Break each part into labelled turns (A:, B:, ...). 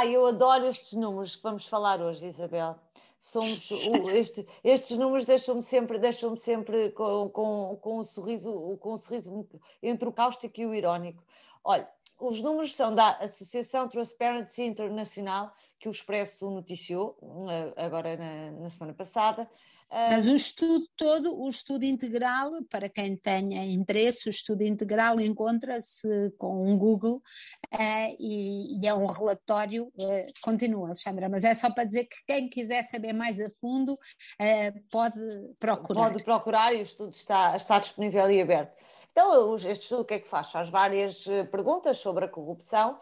A: Ah, eu adoro estes números que vamos falar hoje, Isabel. Somos, este, estes números deixam-me sempre, deixam sempre com, com, com, um sorriso, com um sorriso entre o cáustico e o irónico. Olha, os números são da Associação Transparency Internacional, que o Expresso noticiou eh, agora na, na semana passada,
B: mas o estudo todo, o estudo integral, para quem tenha interesse, o estudo integral encontra-se com um Google uh, e, e, é um relatório, uh, continua, Alexandra, mas é só para dizer que quem quiser saber mais a fundo pode procurar.
A: Pode procurar e o estudo está, está disponível e aberto. Então, este estudo o que é que faz? Faz várias perguntas sobre a corrupção.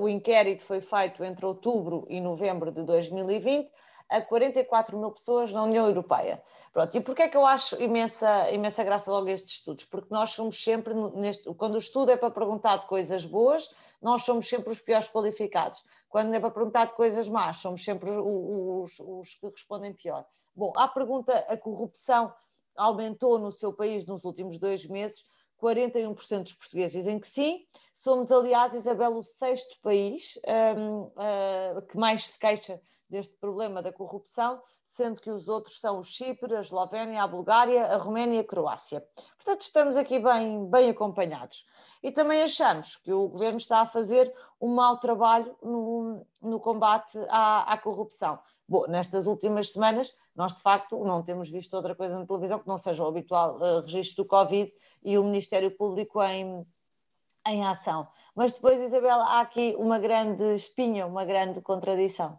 A: O inquérito foi feito entre outubro e novembro de 2020 a 44 mil pessoas na União Europeia. Pronto, e porquê é que eu acho imensa, imensa graça logo estes estudos? Porque nós somos sempre, neste, quando o estudo é para perguntar de coisas boas, nós somos sempre os piores qualificados. Quando é para perguntar de coisas más, somos sempre os, os, os que respondem pior. Bom, à pergunta, a corrupção aumentou no seu país nos últimos dois meses, 41% dos portugueses dizem que sim. Somos, aliás, Isabel, o sexto país um, uh, que mais se queixa deste problema da corrupção, sendo que os outros são o Chipre, a Eslovénia, a Bulgária, a Roménia e a Croácia. Portanto, estamos aqui bem, bem acompanhados. E também achamos que o governo está a fazer um mau trabalho no, no combate à, à corrupção. Bom, nestas últimas semanas, nós de facto não temos visto outra coisa na televisão que não seja o habitual uh, registro do Covid e o Ministério Público em, em ação. Mas depois, Isabel, há aqui uma grande espinha, uma grande contradição.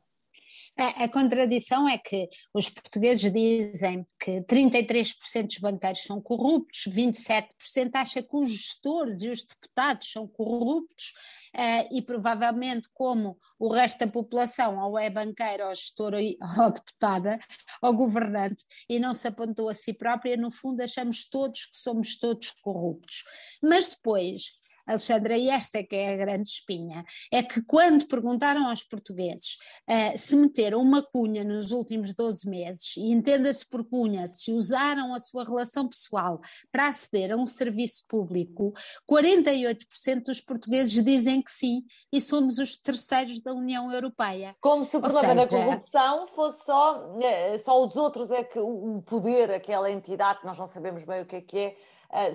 B: A, a, contradição é que os portugueses dizem que 33% dos banqueiros são corruptos, 27% acha que os gestores e os deputados são corruptos uh, e provavelmente como o resto da população ou é banqueiro ou gestor ou, deputada ou governante e não se apontou a si própria, no fundo achamos todos que somos todos corruptos. Mas depois Alexandra, e esta é que é a grande espinha, é que quando perguntaram aos portugueses uh, se meteram uma cunha nos últimos 12 meses, e entenda-se por cunha, se usaram a sua relação pessoal para aceder a um serviço público, 48% dos portugueses dizem que sim, e somos os terceiros da União Europeia.
A: Como se o problema seja, da corrupção fosse só, eh, só os outros é que o poder, aquela entidade, nós não sabemos bem o que é que é,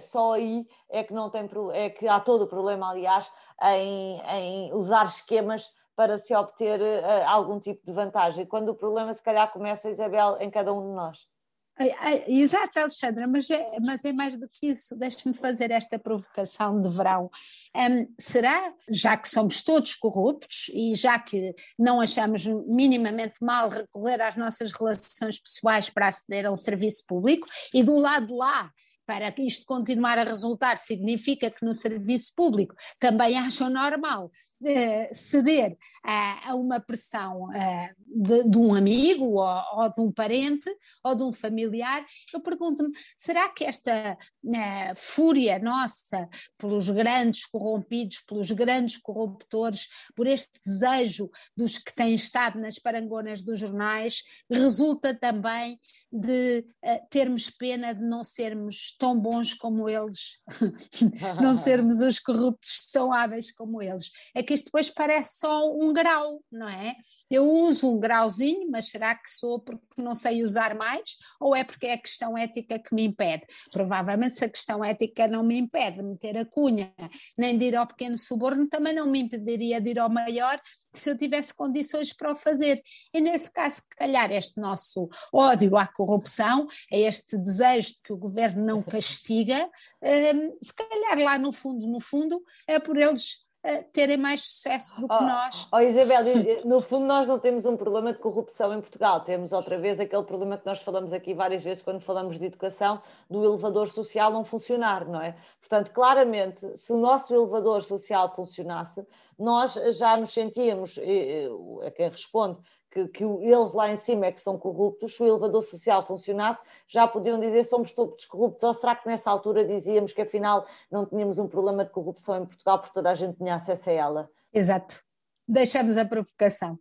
A: só aí é que não tem é que há todo o problema, aliás, em, em usar esquemas para se obter uh, algum tipo de vantagem. Quando o problema, se calhar, começa, Isabel, em cada um de nós.
B: Exato, Alexandra, mas é, mas é mais do que isso. Deixe-me fazer esta provocação de verão. Um, será, já que somos todos corruptos e já que não achamos minimamente mal recorrer às nossas relações pessoais para aceder a um serviço público, e do lado lá para isto continuar a resultar, significa que no serviço público também acham normal uh, ceder a, a, uma pressão uh, de, de, um amigo ou, ou, de um parente ou de um familiar, eu pergunto-me, será que esta uh, fúria nossa pelos grandes corrompidos, pelos grandes corruptores, por este desejo dos que têm estado nas parangonas dos jornais, resulta também de termos pena de não sermos tão bons como eles, não sermos os corruptos tão hábeis como eles? É que isto depois parece só um grau, não é? Eu uso um grauzinho, mas será que sou porque não sei usar mais? Ou é porque é a questão ética que me impede? Provavelmente, se a questão ética não me impede de meter a cunha, nem de ir ao pequeno suborno, também não me impediria de ir ao maior se eu tivesse condições para o fazer. E nesse caso, se calhar, este nosso ódio à corrupção, é este desejo de que o governo não castiga, um, se calhar lá no fundo, no fundo, é por eles terem mais sucesso do que oh, nós.
A: Oh Isabel, no fundo nós não temos um problema de corrupção em Portugal, temos outra vez aquele problema que nós falamos aqui várias vezes quando falamos de educação, do elevador social não funcionar, não é? Portanto, claramente, se o nosso elevador social funcionasse, nós já nos sentíamos, a quem responde, que, que, eles lá em cima é que são corruptos, se o elevador social funcionasse, já podiam dizer somos todos corruptos, ou será que nessa altura dizíamos que afinal não tínhamos um problema de corrupção em Portugal porque toda a gente tinha acesso a ela?
B: Exato. Deixamos a provocação.